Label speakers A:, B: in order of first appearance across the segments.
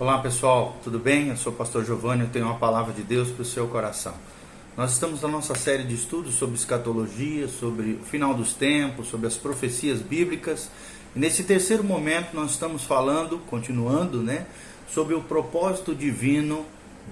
A: Olá pessoal, tudo bem? Eu sou o pastor Giovanni, eu tenho uma palavra de Deus para o seu coração. Nós estamos na nossa série de estudos sobre escatologia, sobre o final dos tempos, sobre as profecias bíblicas. E nesse terceiro momento nós estamos falando, continuando, né, sobre o propósito divino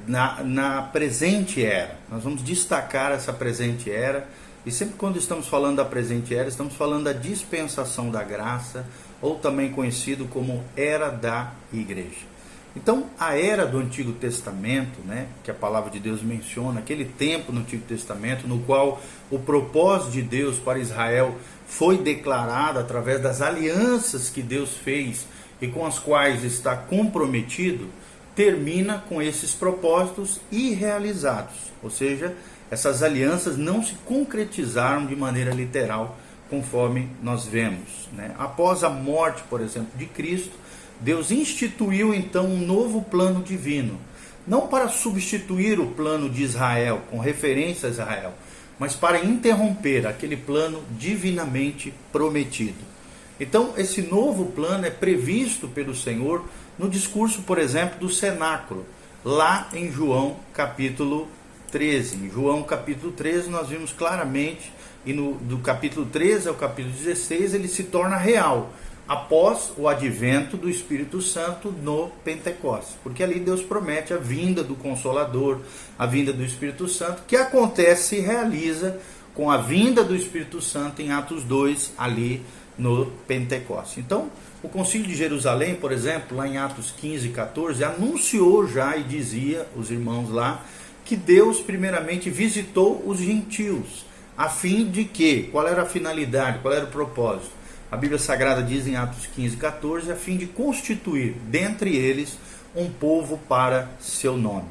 A: na, na presente era. Nós vamos destacar essa presente era. E sempre quando estamos falando da presente era, estamos falando da dispensação da graça, ou também conhecido como era da igreja. Então, a era do Antigo Testamento, né, que a palavra de Deus menciona, aquele tempo no Antigo Testamento no qual o propósito de Deus para Israel foi declarado através das alianças que Deus fez e com as quais está comprometido, termina com esses propósitos irrealizados. Ou seja, essas alianças não se concretizaram de maneira literal, conforme nós vemos. Né? Após a morte, por exemplo, de Cristo, Deus instituiu então um novo plano divino, não para substituir o plano de Israel, com referência a Israel, mas para interromper aquele plano divinamente prometido. Então, esse novo plano é previsto pelo Senhor no discurso, por exemplo, do cenáculo, lá em João capítulo 13. Em João capítulo 13, nós vimos claramente, e no, do capítulo 13 ao capítulo 16, ele se torna real após o advento do Espírito Santo no Pentecostes. Porque ali Deus promete a vinda do Consolador, a vinda do Espírito Santo, que acontece e realiza com a vinda do Espírito Santo em Atos 2, ali no Pentecostes. Então, o Concílio de Jerusalém, por exemplo, lá em Atos 15 e 14, anunciou já e dizia, os irmãos lá, que Deus primeiramente visitou os gentios, a fim de que, qual era a finalidade, qual era o propósito? A Bíblia Sagrada diz em Atos 15, 14, a fim de constituir dentre eles um povo para seu nome.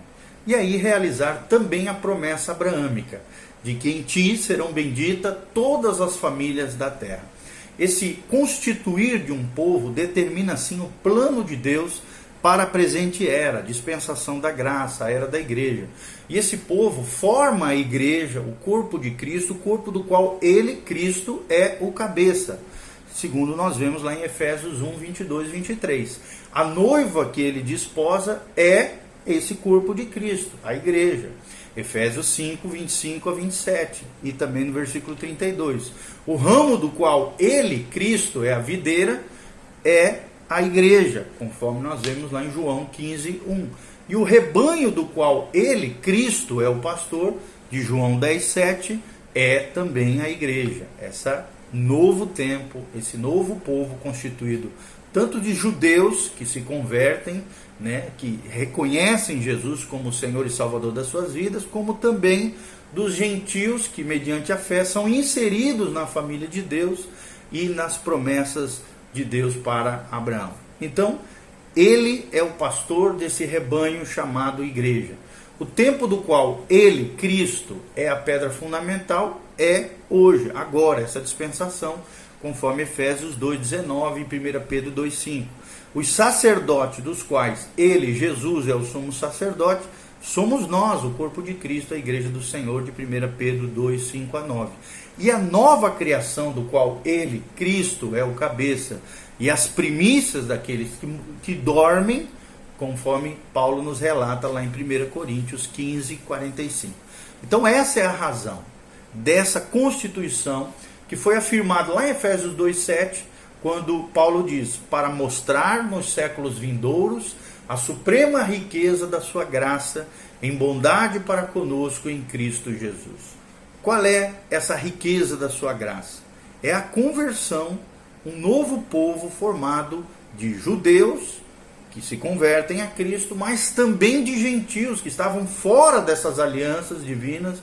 A: E aí realizar também a promessa abraâmica, de que em ti serão benditas todas as famílias da terra. Esse constituir de um povo determina assim o plano de Deus para a presente era, dispensação da graça, a era da igreja. E esse povo forma a igreja, o corpo de Cristo, o corpo do qual ele, Cristo, é o cabeça segundo nós vemos lá em Efésios 1, 22 e 23. A noiva que ele desposa é esse corpo de Cristo, a igreja. Efésios 5, 25 a 27 e também no versículo 32. O ramo do qual ele, Cristo, é a videira, é a igreja, conforme nós vemos lá em João 15, 1. E o rebanho do qual ele, Cristo, é o pastor, de João 10, 7, é também a igreja. Essa novo tempo, esse novo povo constituído tanto de judeus que se convertem, né, que reconhecem Jesus como Senhor e Salvador das suas vidas, como também dos gentios que, mediante a fé, são inseridos na família de Deus e nas promessas de Deus para Abraão. Então, ele é o pastor desse rebanho chamado igreja. O tempo do qual ele, Cristo, é a pedra fundamental é hoje, agora, essa dispensação, conforme Efésios 2,19 e 1 Pedro 2,5. Os sacerdotes dos quais ele, Jesus, é o sumo sacerdote, somos nós, o corpo de Cristo, a igreja do Senhor, de 1 Pedro 2, 5 a 9. E a nova criação do qual ele, Cristo, é o cabeça, e as primícias daqueles que, que dormem, conforme Paulo nos relata lá em 1 Coríntios 15, 45. Então, essa é a razão dessa constituição que foi afirmado lá em Efésios 2:7, quando Paulo diz: "Para mostrar nos séculos vindouros a suprema riqueza da sua graça em bondade para conosco em Cristo Jesus." Qual é essa riqueza da sua graça? É a conversão, um novo povo formado de judeus que se convertem a Cristo, mas também de gentios que estavam fora dessas alianças divinas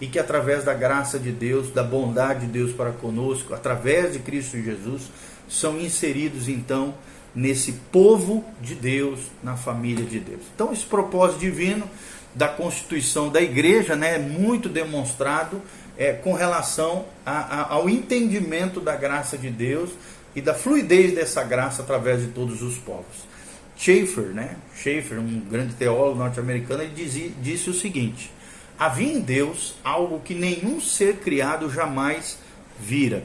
A: e que através da graça de Deus, da bondade de Deus para conosco, através de Cristo Jesus, são inseridos então nesse povo de Deus, na família de Deus. Então, esse propósito divino da constituição da igreja né, é muito demonstrado é, com relação a, a, ao entendimento da graça de Deus e da fluidez dessa graça através de todos os povos. Schaeffer, né, Schaeffer um grande teólogo norte-americano, ele dizia, disse o seguinte: Havia em Deus algo que nenhum ser criado jamais vira.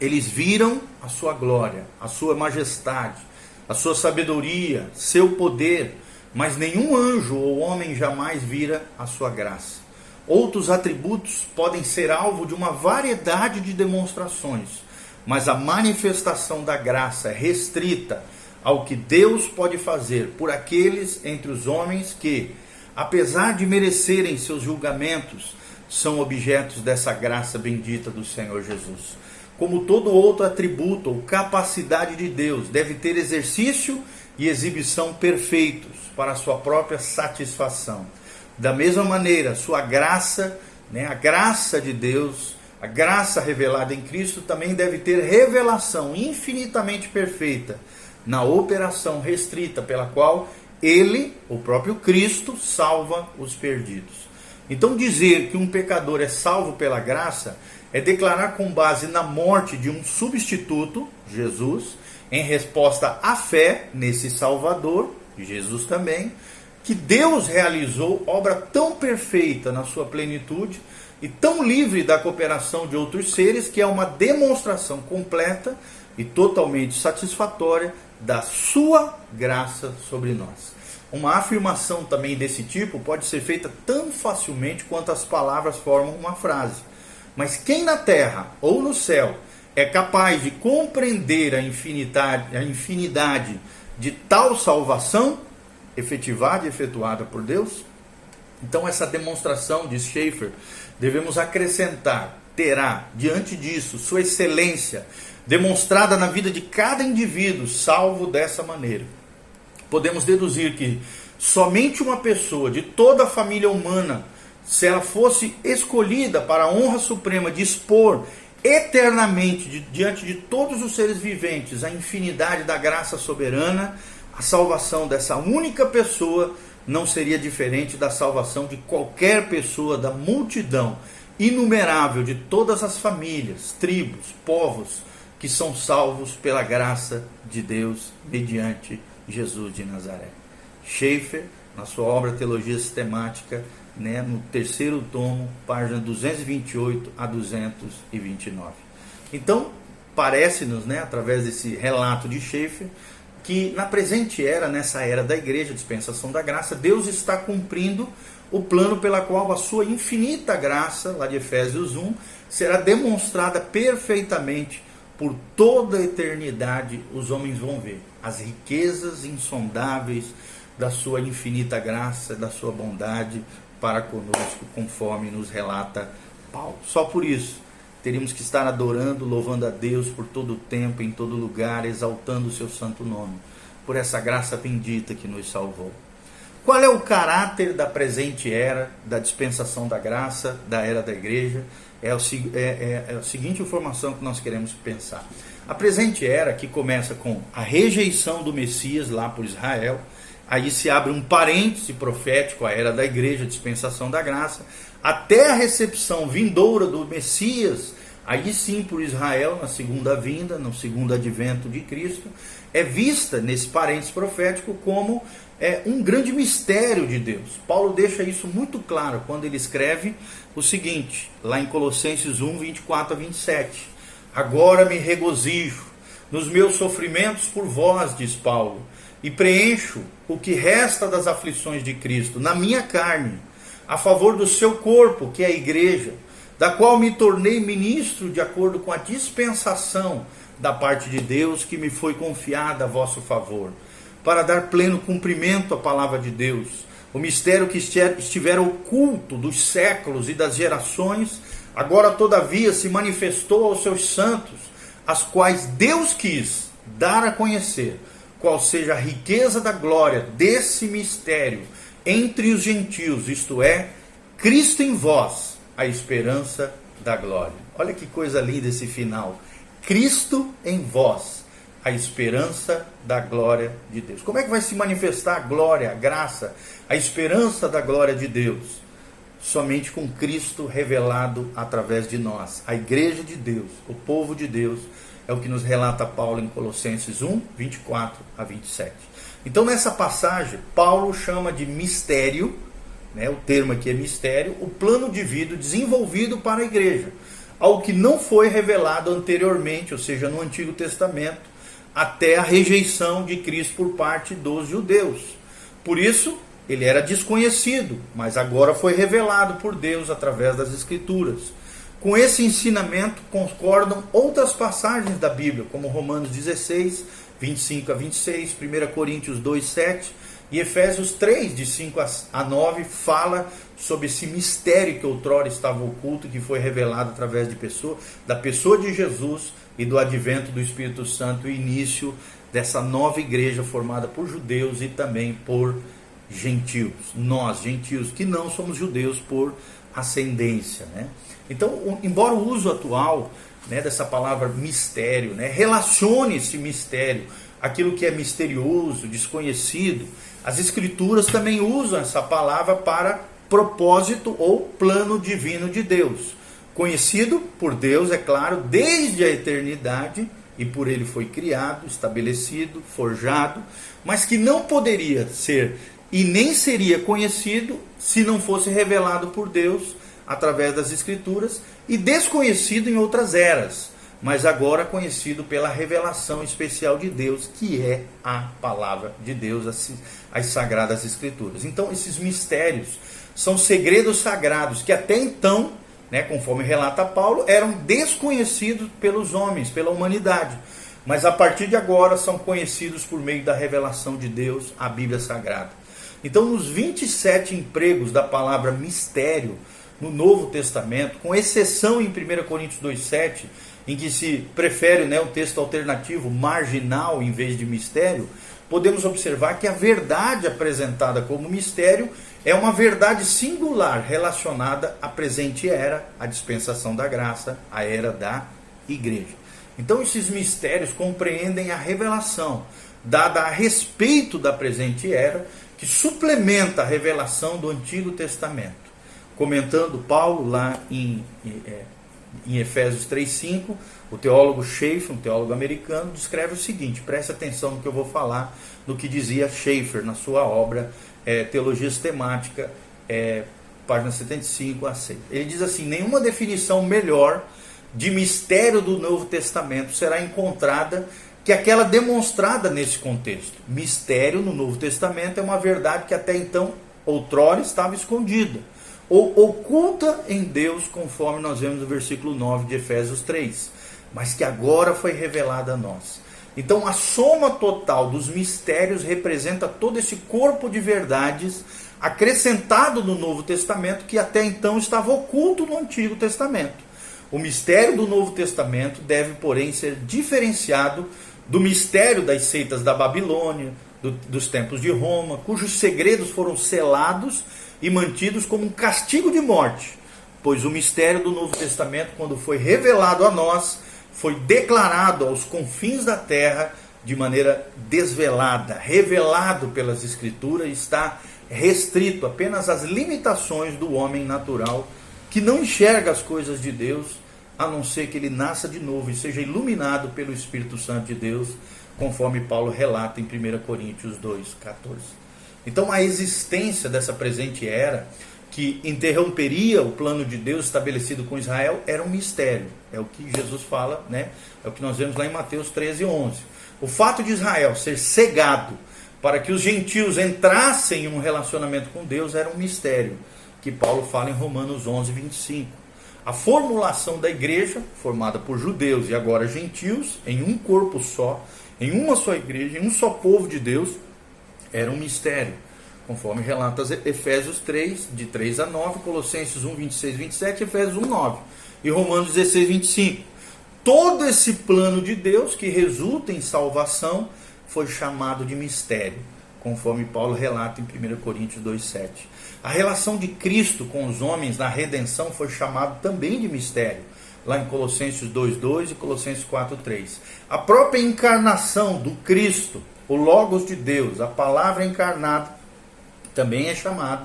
A: Eles viram a sua glória, a sua majestade, a sua sabedoria, seu poder, mas nenhum anjo ou homem jamais vira a sua graça. Outros atributos podem ser alvo de uma variedade de demonstrações, mas a manifestação da graça é restrita ao que Deus pode fazer por aqueles entre os homens que, apesar de merecerem seus julgamentos, são objetos dessa graça bendita do Senhor Jesus. Como todo outro atributo ou capacidade de Deus, deve ter exercício e exibição perfeitos para sua própria satisfação. Da mesma maneira, sua graça, né, a graça de Deus, a graça revelada em Cristo também deve ter revelação infinitamente perfeita na operação restrita pela qual ele, o próprio Cristo, salva os perdidos. Então, dizer que um pecador é salvo pela graça é declarar com base na morte de um substituto, Jesus, em resposta à fé nesse Salvador, Jesus também, que Deus realizou obra tão perfeita na sua plenitude e tão livre da cooperação de outros seres que é uma demonstração completa e totalmente satisfatória da sua graça sobre nós. Uma afirmação também desse tipo pode ser feita tão facilmente quanto as palavras formam uma frase. Mas quem na terra ou no céu é capaz de compreender a infinidade, a infinidade de tal salvação efetivada e efetuada por Deus? Então, essa demonstração, diz Schaeffer, devemos acrescentar, terá diante disso sua excelência demonstrada na vida de cada indivíduo, salvo dessa maneira. Podemos deduzir que somente uma pessoa de toda a família humana, se ela fosse escolhida para a honra suprema de expor eternamente de, diante de todos os seres viventes a infinidade da graça soberana, a salvação dessa única pessoa não seria diferente da salvação de qualquer pessoa da multidão inumerável de todas as famílias, tribos, povos que são salvos pela graça de Deus mediante Jesus de Nazaré. Schaeffer, na sua obra Teologia Sistemática, né, no terceiro tomo, página 228 a 229. Então, parece-nos, né, através desse relato de Schaeffer, que na presente era, nessa era da igreja, dispensação da graça, Deus está cumprindo o plano pela qual a sua infinita graça, lá de Efésios 1, será demonstrada perfeitamente por toda a eternidade. Os homens vão ver as riquezas insondáveis da sua infinita graça, da sua bondade, para conosco, conforme nos relata Paulo. Só por isso teríamos que estar adorando, louvando a Deus por todo o tempo, em todo lugar, exaltando o seu santo nome, por essa graça bendita que nos salvou. Qual é o caráter da presente era, da dispensação da graça, da era da igreja? É, o, é, é, é a seguinte informação que nós queremos pensar. A presente era, que começa com a rejeição do Messias lá por Israel, Aí se abre um parêntese profético, a era da igreja, dispensação da graça, até a recepção vindoura do Messias, aí sim por Israel, na segunda vinda, no segundo advento de Cristo, é vista nesse parêntese profético como é, um grande mistério de Deus. Paulo deixa isso muito claro quando ele escreve o seguinte, lá em Colossenses 1, 24 a 27. Agora me regozijo nos meus sofrimentos por vós, diz Paulo e preencho o que resta das aflições de Cristo na minha carne, a favor do seu corpo, que é a igreja, da qual me tornei ministro de acordo com a dispensação da parte de Deus que me foi confiada a vosso favor, para dar pleno cumprimento à palavra de Deus, o mistério que estiver oculto dos séculos e das gerações, agora todavia se manifestou aos seus santos, as quais Deus quis dar a conhecer qual seja a riqueza da glória desse mistério entre os gentios, isto é, Cristo em vós, a esperança da glória. Olha que coisa linda esse final. Cristo em vós, a esperança da glória de Deus. Como é que vai se manifestar a glória, a graça, a esperança da glória de Deus? Somente com Cristo revelado através de nós, a igreja de Deus, o povo de Deus é o que nos relata Paulo em Colossenses 1, 24 a 27. Então, nessa passagem, Paulo chama de mistério, né, o termo aqui é mistério, o plano de vida desenvolvido para a igreja, algo que não foi revelado anteriormente, ou seja, no Antigo Testamento, até a rejeição de Cristo por parte dos judeus. Por isso, ele era desconhecido, mas agora foi revelado por Deus através das Escrituras. Com esse ensinamento concordam outras passagens da Bíblia, como Romanos 16, 25 a 26, 1 Coríntios 2, 7 e Efésios 3, de 5 a 9, fala sobre esse mistério que outrora estava oculto, que foi revelado através de pessoa, da pessoa de Jesus e do advento do Espírito Santo, o início dessa nova igreja formada por judeus e também por gentios. Nós, gentios, que não somos judeus por ascendência. Né? Então, embora o uso atual né, dessa palavra mistério, né, relacione esse mistério, aquilo que é misterioso, desconhecido, as Escrituras também usam essa palavra para propósito ou plano divino de Deus. Conhecido por Deus, é claro, desde a eternidade, e por ele foi criado, estabelecido, forjado, mas que não poderia ser e nem seria conhecido se não fosse revelado por Deus através das Escrituras e desconhecido em outras eras mas agora conhecido pela revelação especial de Deus, que é a palavra de Deus, as, as sagradas escrituras. Então, esses mistérios são segredos sagrados que até então, né, conforme relata Paulo, eram desconhecidos pelos homens, pela humanidade. Mas a partir de agora são conhecidos por meio da revelação de Deus, a Bíblia Sagrada. Então, nos 27 empregos da palavra mistério no Novo Testamento, com exceção em 1 Coríntios 2,7, em que se prefere né, um texto alternativo marginal em vez de mistério, podemos observar que a verdade apresentada como mistério é uma verdade singular relacionada à presente era, à dispensação da graça, à era da igreja. Então, esses mistérios compreendem a revelação dada a respeito da presente era, que suplementa a revelação do Antigo Testamento. Comentando Paulo lá em, em é, Efésios 3,5, o teólogo Schaeffer, um teólogo americano, descreve o seguinte: preste atenção no que eu vou falar, no que dizia Schaeffer na sua obra é, Teologia Sistemática, é, página 75 a 6. Ele diz assim: nenhuma definição melhor de mistério do Novo Testamento será encontrada que aquela demonstrada nesse contexto. Mistério no Novo Testamento é uma verdade que até então, outrora, estava escondida ou oculta em Deus, conforme nós vemos no versículo 9 de Efésios 3, mas que agora foi revelada a nós. Então, a soma total dos mistérios representa todo esse corpo de verdades acrescentado no Novo Testamento que até então estava oculto no Antigo Testamento. O mistério do Novo Testamento deve, porém, ser diferenciado do mistério das seitas da Babilônia, do, dos templos de Roma, cujos segredos foram selados e mantidos como um castigo de morte, pois o mistério do Novo Testamento, quando foi revelado a nós, foi declarado aos confins da terra de maneira desvelada, revelado pelas Escrituras, está restrito apenas às limitações do homem natural que não enxerga as coisas de Deus, a não ser que ele nasça de novo e seja iluminado pelo Espírito Santo de Deus, conforme Paulo relata em 1 Coríntios 2, 14. Então a existência dessa presente era, que interromperia o plano de Deus estabelecido com Israel, era um mistério. É o que Jesus fala, né? É o que nós vemos lá em Mateus 13, 11. O fato de Israel ser cegado para que os gentios entrassem em um relacionamento com Deus era um mistério, que Paulo fala em Romanos 11, 25. A formulação da igreja, formada por judeus e agora gentios, em um corpo só, em uma só igreja, em um só povo de Deus, era um mistério, conforme relata Efésios 3, de 3 a 9, Colossenses 1, 26, 27, Efésios 1, 9 e Romanos 16, 25. Todo esse plano de Deus que resulta em salvação foi chamado de mistério, conforme Paulo relata em 1 Coríntios 2, 7. A relação de Cristo com os homens na redenção foi chamado também de mistério, lá em Colossenses 2:2 e Colossenses 4:3. A própria encarnação do Cristo o Logos de Deus, a palavra encarnada, também é chamado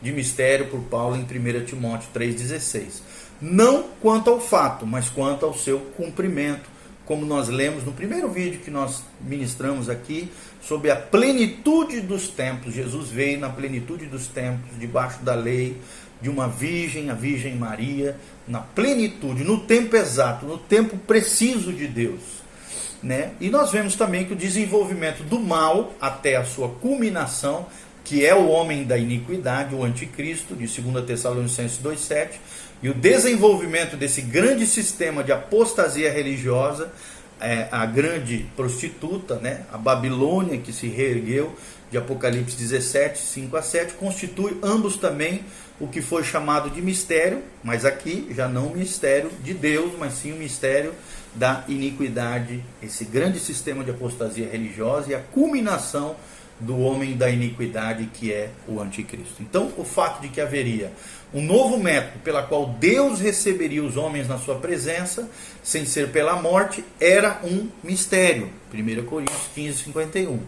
A: de mistério por Paulo em 1 Timóteo 3,16. Não quanto ao fato, mas quanto ao seu cumprimento, como nós lemos no primeiro vídeo que nós ministramos aqui, sobre a plenitude dos tempos. Jesus veio na plenitude dos tempos, debaixo da lei, de uma virgem, a Virgem Maria, na plenitude, no tempo exato, no tempo preciso de Deus. né? E nós vemos também que o desenvolvimento do mal até a sua culminação, que é o homem da iniquidade, o anticristo, de 2 Tessalonicenses 2,7, e o desenvolvimento desse grande sistema de apostasia religiosa, é, a grande prostituta, né? a Babilônia que se reergueu, de Apocalipse 17, 5 a 7, constitui ambos também o que foi chamado de mistério, mas aqui já não o mistério de Deus, mas sim o mistério da iniquidade, esse grande sistema de apostasia religiosa e a culminação do homem da iniquidade que é o anticristo. Então, o fato de que haveria um novo método pela qual Deus receberia os homens na sua presença, sem ser pela morte, era um mistério. 1 Coríntios 15, 51.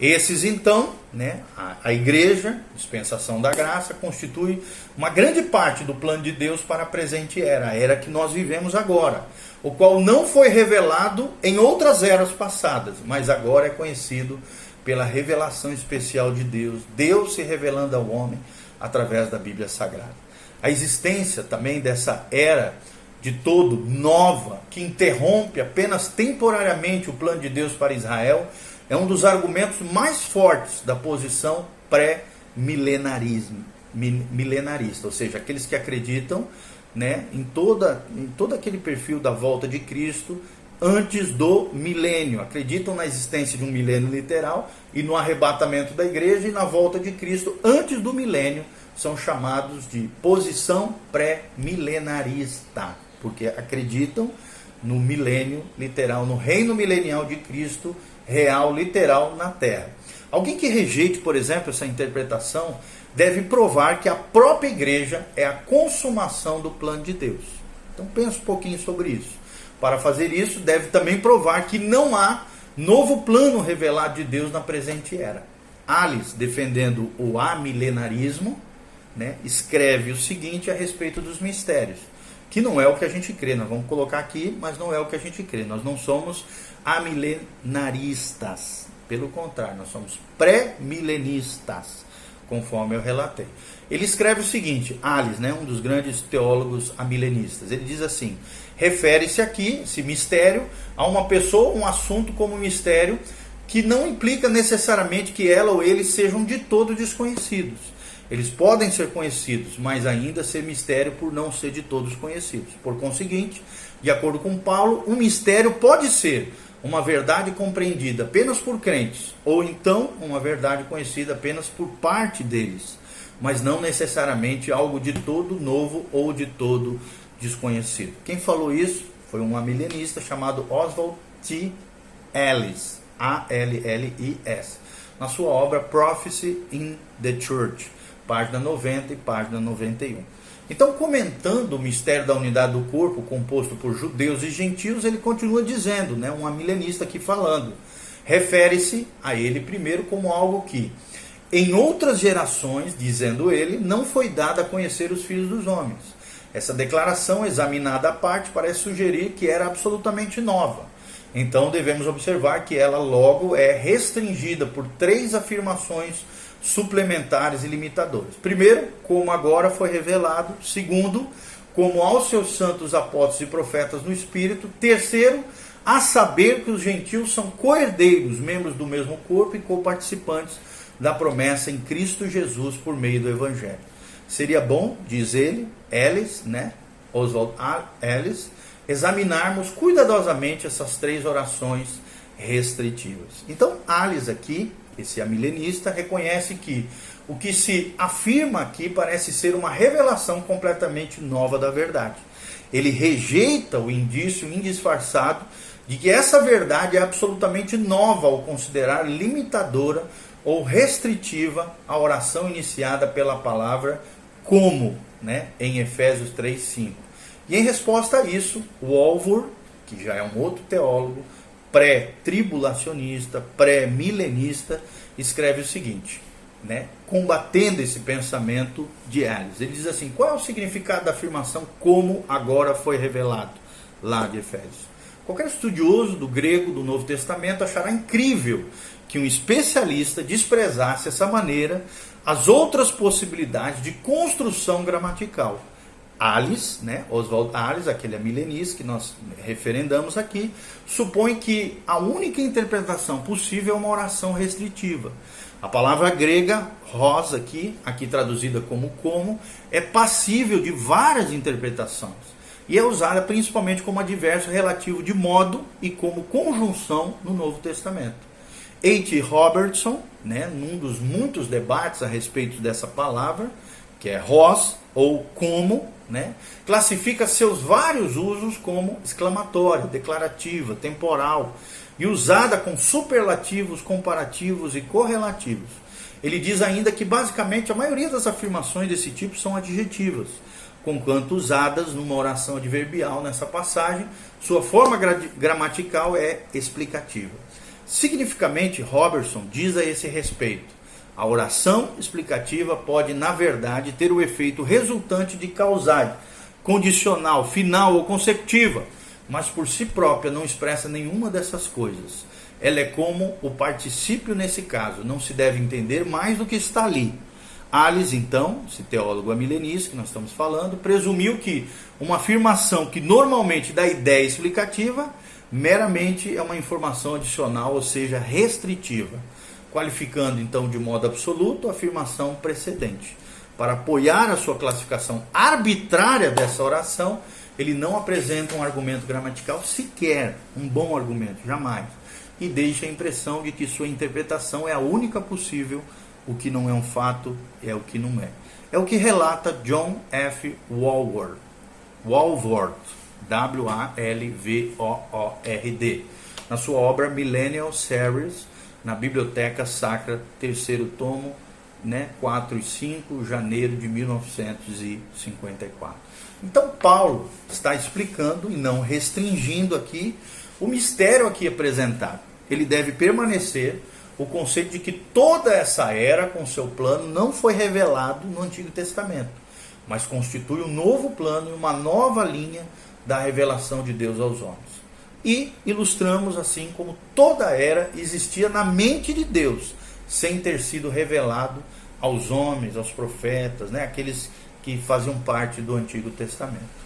A: Esses então, né, a, a igreja, dispensação da graça, constitui uma grande parte do plano de Deus para a presente era, a era que nós vivemos agora, o qual não foi revelado em outras eras passadas, mas agora é conhecido pela revelação especial de Deus, Deus se revelando ao homem através da Bíblia Sagrada. A existência também dessa era de todo nova, que interrompe apenas temporariamente o plano de Deus para Israel, é um dos argumentos mais fortes da posição pré-milenarismo, milenarista, ou seja, aqueles que acreditam né, em, toda, em todo aquele perfil da volta de Cristo antes do milênio. Acreditam na existência de um milênio literal e no arrebatamento da igreja e na volta de Cristo antes do milênio. São chamados de posição pré-milenarista, porque acreditam no milênio literal, no reino milenial de Cristo real, literal na terra. Alguém que rejeite, por exemplo, essa interpretação deve provar que a própria igreja é a consumação do plano de Deus. Então pense um pouquinho sobre isso. Para fazer isso, deve também provar que não há novo plano revelado de Deus na presente era. Alice, defendendo o amilenarismo, né, escreve o seguinte a respeito dos mistérios, que não é o que a gente crê. Nós vamos colocar aqui, mas não é o que a gente crê. Nós não somos amilenaristas. Pelo contrário, nós somos pré-milenistas, conforme eu relatei. Ele escreve o seguinte, Alice, né, um dos grandes teólogos amilenistas, ele diz assim, refere-se aqui, esse mistério, a uma pessoa, um assunto como mistério, que não implica necessariamente que ela ou ele sejam de todo desconhecidos. Eles podem ser conhecidos, mas ainda ser mistério por não ser de todos conhecidos. Por conseguinte, de acordo com Paulo, um mistério pode ser uma verdade compreendida apenas por crentes, ou então uma verdade conhecida apenas por parte deles, mas não necessariamente algo de todo novo ou de todo desconhecido. Quem falou isso foi um milenista chamado Oswald T. Ellis, A-L-L-I-S, na sua obra Prophecy in the Church, página 90 e página 91. Então, comentando o mistério da unidade do corpo, composto por judeus e gentios, ele continua dizendo, né, um milenista aqui falando, refere-se a ele primeiro como algo que, em outras gerações, dizendo ele, não foi dado a conhecer os filhos dos homens. Essa declaração, examinada à parte, parece sugerir que era absolutamente nova. Então devemos observar que ela logo é restringida por três afirmações suplementares e limitadoras. Primeiro, como agora foi revelado. Segundo, como aos seus santos apóstolos e profetas no Espírito. Terceiro, a saber que os gentios são coerdeiros, membros do mesmo corpo e coparticipantes da promessa em Cristo Jesus por meio do Evangelho. Seria bom, diz ele, Ellis, né? Oswald Ellis, examinarmos cuidadosamente essas três orações restritivas. Então, Alice aqui esse amilenista reconhece que o que se afirma aqui parece ser uma revelação completamente nova da verdade. Ele rejeita o indício indisfarçado de que essa verdade é absolutamente nova ao considerar limitadora ou restritiva a oração iniciada pela palavra como, né, em Efésios 3:5. E em resposta a isso, Walvour, que já é um outro teólogo, pré-tribulacionista, pré-milenista, escreve o seguinte, né? combatendo esse pensamento de Alice. Ele diz assim: qual é o significado da afirmação como agora foi revelado lá de Efésios? Qualquer estudioso do grego do Novo Testamento achará incrível que um especialista desprezasse essa maneira as outras possibilidades de construção gramatical Alice, né, Oswald Alice, aquele milenista que nós referendamos aqui, supõe que a única interpretação possível é uma oração restritiva. A palavra grega, rosa aqui, aqui traduzida como como, é passível de várias interpretações e é usada principalmente como advérbio relativo de modo e como conjunção no Novo Testamento. H. Robertson, né, num dos muitos debates a respeito dessa palavra, que é Ros ou como, né, classifica seus vários usos como exclamatória, declarativa, temporal e usada com superlativos, comparativos e correlativos. Ele diz ainda que basicamente a maioria das afirmações desse tipo são adjetivas, conquanto usadas numa oração adverbial nessa passagem, sua forma gramatical é explicativa. Significamente, Robertson diz a esse respeito: a oração explicativa pode, na verdade, ter o efeito resultante de causar, condicional, final ou consecutiva, mas por si própria não expressa nenhuma dessas coisas. Ela é como o particípio nesse caso, não se deve entender mais do que está ali. Alice, então, esse teólogo amilenista que nós estamos falando, presumiu que uma afirmação que normalmente dá ideia explicativa meramente é uma informação adicional, ou seja, restritiva qualificando então de modo absoluto a afirmação precedente. Para apoiar a sua classificação arbitrária dessa oração, ele não apresenta um argumento gramatical sequer, um bom argumento, jamais, e deixa a impressão de que sua interpretação é a única possível, o que não é um fato é o que não é. É o que relata John F. Walworth, Walworth W-A-L-V-O-O-R-D, na sua obra Millennial Series, na Biblioteca Sacra, terceiro tomo, né, 4 e 5, janeiro de 1954. Então Paulo está explicando e não restringindo aqui o mistério aqui apresentado. Ele deve permanecer o conceito de que toda essa era com seu plano não foi revelado no Antigo Testamento, mas constitui um novo plano e uma nova linha da revelação de Deus aos homens e ilustramos assim como toda era existia na mente de Deus, sem ter sido revelado aos homens, aos profetas, né, aqueles que faziam parte do Antigo Testamento.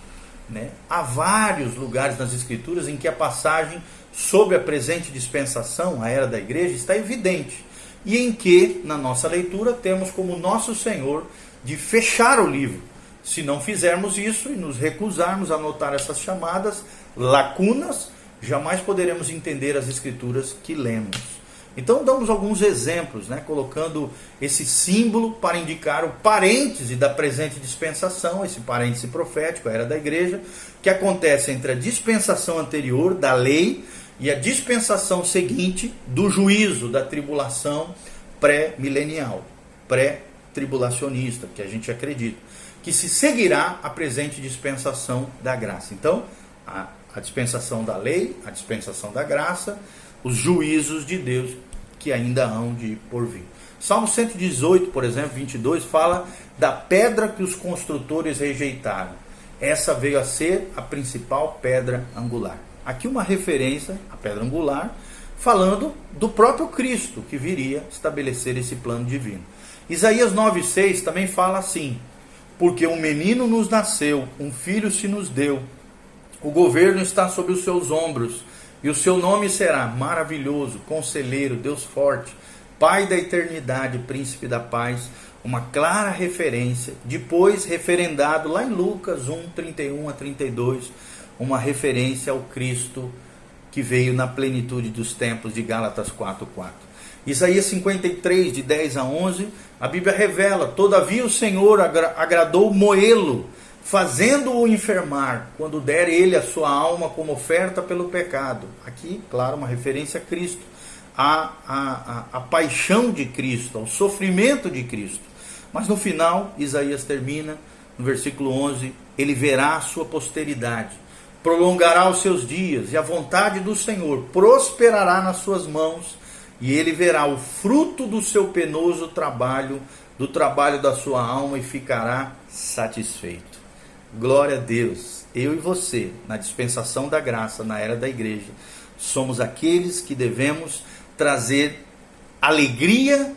A: Né? Há vários lugares nas Escrituras em que a passagem sobre a presente dispensação, a era da igreja, está evidente, e em que, na nossa leitura, temos como nosso Senhor de fechar o livro. Se não fizermos isso e nos recusarmos a notar essas chamadas lacunas, jamais poderemos entender as escrituras que lemos. Então damos alguns exemplos, né, colocando esse símbolo para indicar o parêntese da presente dispensação, esse parêntese profético, a era da igreja, que acontece entre a dispensação anterior da lei e a dispensação seguinte do juízo, da tribulação pré-milenial, pré-tribulacionista, que a gente acredita, que se seguirá a presente dispensação da graça. Então, a a dispensação da lei, a dispensação da graça, os juízos de Deus que ainda hão de por vir. Salmo 118, por exemplo, 22, fala da pedra que os construtores rejeitaram. Essa veio a ser a principal pedra angular. Aqui uma referência à pedra angular, falando do próprio Cristo que viria estabelecer esse plano divino. Isaías 9,6 também fala assim: Porque um menino nos nasceu, um filho se nos deu, o governo está sobre os seus ombros, e o seu nome será maravilhoso, conselheiro, Deus forte, Pai da eternidade, príncipe da paz. Uma clara referência, depois referendado lá em Lucas 1, 31 a 32, uma referência ao Cristo que veio na plenitude dos tempos de Gálatas 4, 4. Isaías 53, de 10 a 11, a Bíblia revela: Todavia o Senhor agradou Moelo fazendo-o enfermar, quando der ele a sua alma como oferta pelo pecado. Aqui, claro, uma referência a Cristo, a, a, a paixão de Cristo, ao sofrimento de Cristo. Mas no final, Isaías termina, no versículo 11: Ele verá a sua posteridade, prolongará os seus dias, e a vontade do Senhor prosperará nas suas mãos, e ele verá o fruto do seu penoso trabalho, do trabalho da sua alma, e ficará satisfeito. Glória a Deus. Eu e você, na dispensação da graça, na era da igreja, somos aqueles que devemos trazer alegria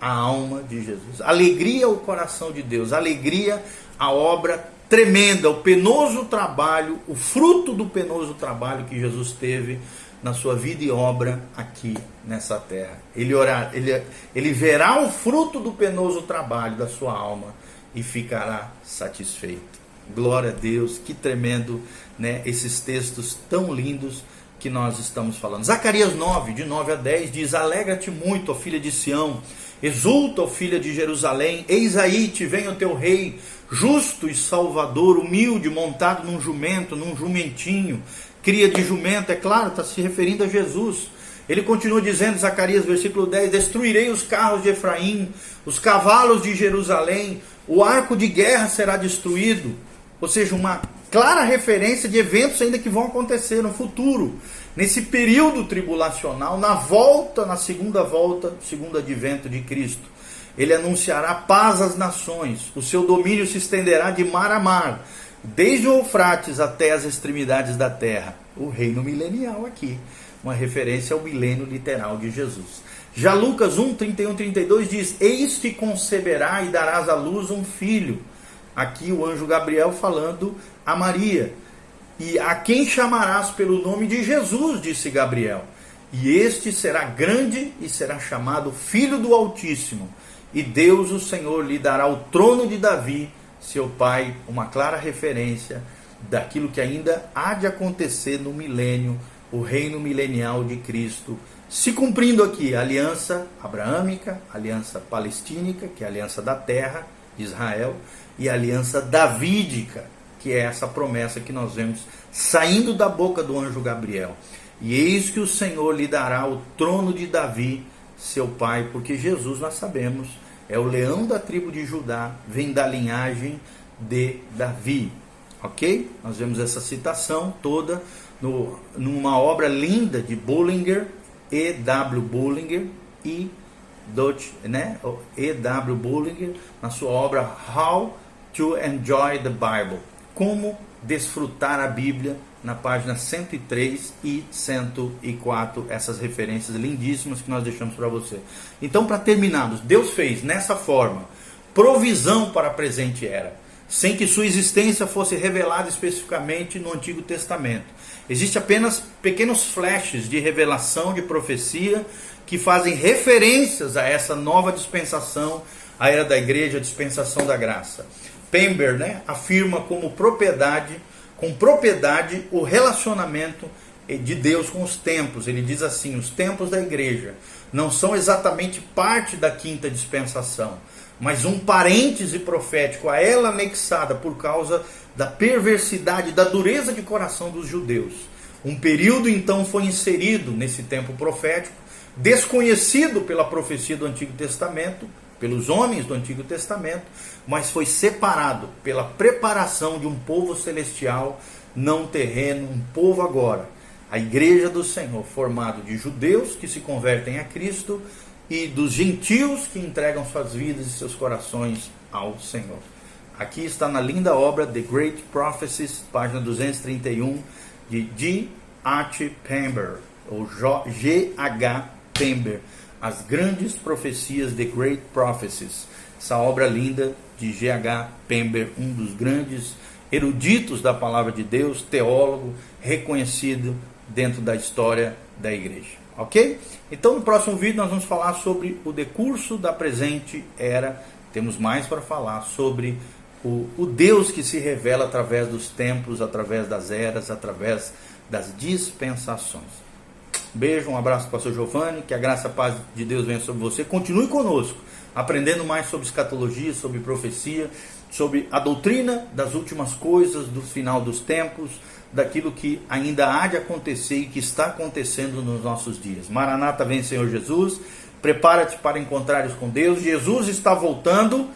A: à alma de Jesus, alegria ao coração de Deus, alegria à obra tremenda, o penoso trabalho, o fruto do penoso trabalho que Jesus teve na sua vida e obra aqui nessa terra. Ele, orar, ele, ele verá o fruto do penoso trabalho da sua alma e ficará satisfeito. Glória a Deus, que tremendo, né? Esses textos tão lindos que nós estamos falando. Zacarias 9, de 9 a 10 diz: Alegra-te muito, ó filha de Sião, exulta, ó filha de Jerusalém, eis aí te vem o teu rei, justo e salvador, humilde, montado num jumento, num jumentinho, cria de jumento, é claro, está se referindo a Jesus. Ele continua dizendo, Zacarias, versículo 10: Destruirei os carros de Efraim, os cavalos de Jerusalém, o arco de guerra será destruído. Ou seja, uma clara referência de eventos ainda que vão acontecer no futuro, nesse período tribulacional, na volta, na segunda volta, segundo advento de Cristo. Ele anunciará paz às nações, o seu domínio se estenderá de mar a mar, desde o Eufrates até as extremidades da terra. O reino milenial aqui, uma referência ao milênio literal de Jesus. Já Lucas 1, 31, 32 diz: Eis que conceberá e darás à luz um filho. Aqui o anjo Gabriel falando a Maria. E a quem chamarás pelo nome de Jesus, disse Gabriel. E este será grande e será chamado Filho do Altíssimo. E Deus, o Senhor, lhe dará o trono de Davi, seu pai, uma clara referência daquilo que ainda há de acontecer no milênio, o reino milenial de Cristo se cumprindo aqui a aliança abraâmica, a aliança palestínica, que é a aliança da terra, Israel, e a aliança davídica, que é essa promessa que nós vemos saindo da boca do anjo Gabriel. E eis que o Senhor lhe dará o trono de Davi, seu pai, porque Jesus, nós sabemos, é o leão da tribo de Judá, vem da linhagem de Davi. Ok? Nós vemos essa citação toda no, numa obra linda de Bullinger, E.W. Bullinger e Dutch, né? E.W. Bullinger, na sua obra How to Enjoy the Bible. Como desfrutar a Bíblia, na página 103 e 104, essas referências lindíssimas que nós deixamos para você. Então, para terminarmos, Deus fez nessa forma provisão para a presente era, sem que sua existência fosse revelada especificamente no Antigo Testamento. Existe apenas pequenos flashes de revelação, de profecia, que fazem referências a essa nova dispensação, a era da igreja, a dispensação da graça. Pember né, afirma como propriedade, com propriedade, o relacionamento de Deus com os tempos. Ele diz assim: os tempos da igreja não são exatamente parte da quinta dispensação, mas um parêntese profético a ela anexada por causa da perversidade, da dureza de coração dos judeus. Um período então foi inserido nesse tempo profético, desconhecido pela profecia do Antigo Testamento, pelos homens do Antigo Testamento, mas foi separado pela preparação de um povo celestial, não terreno, um povo agora, a igreja do Senhor, formado de judeus que se convertem a Cristo e dos gentios que entregam suas vidas e seus corações ao Senhor. Aqui está na linda obra The Great Prophecies, página 231, de G. H. Pember, ou G. H. Pember, As Grandes Profecias The Great Prophecies. Essa obra linda de G. H. Pember, um dos grandes eruditos da palavra de Deus, teólogo reconhecido dentro da história da igreja. Ok? Então, no próximo vídeo, nós vamos falar sobre o decurso da presente era. Temos mais para falar sobre o, o Deus que se revela através dos tempos, através das eras, através das dispensações. Beijo, um abraço para o pastor Giovanni, que a graça e a paz de Deus venha sobre você. Continue conosco, aprendendo mais sobre escatologia, sobre profecia, sobre a doutrina das últimas coisas, do final dos tempos, daquilo que ainda há de acontecer e que está acontecendo nos nossos dias. Maranata vem, Senhor Jesus. Prepara-te para encontrares com Deus. Jesus está voltando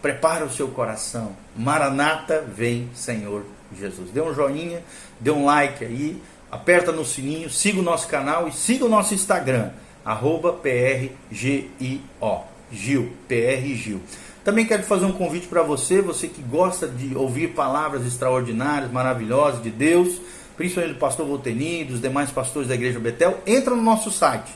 A: Prepara o seu coração. Maranata vem, Senhor Jesus. Dê um joinha, dê um like aí, aperta no sininho, siga o nosso canal e siga o nosso Instagram, arroba PRGIO, Gil, PR Gil. Também quero fazer um convite para você, você que gosta de ouvir palavras extraordinárias, maravilhosas de Deus, principalmente do pastor Volteni e dos demais pastores da Igreja Betel, entra no nosso site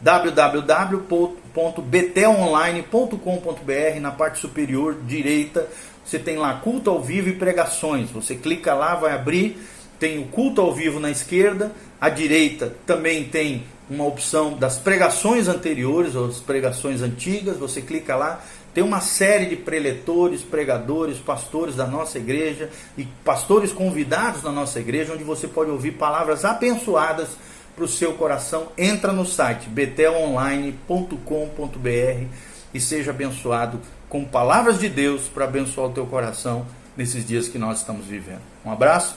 A: www.betelonline.com.br na parte superior direita você tem lá culto ao vivo e pregações. Você clica lá, vai abrir, tem o culto ao vivo na esquerda, à direita também tem uma opção das pregações anteriores ou das pregações antigas. Você clica lá, tem uma série de preletores, pregadores, pastores da nossa igreja e pastores convidados da nossa igreja, onde você pode ouvir palavras abençoadas para o seu coração. Entra no site betelonline.com.br e seja abençoado com palavras de Deus para abençoar o teu coração nesses dias que nós estamos vivendo. Um abraço,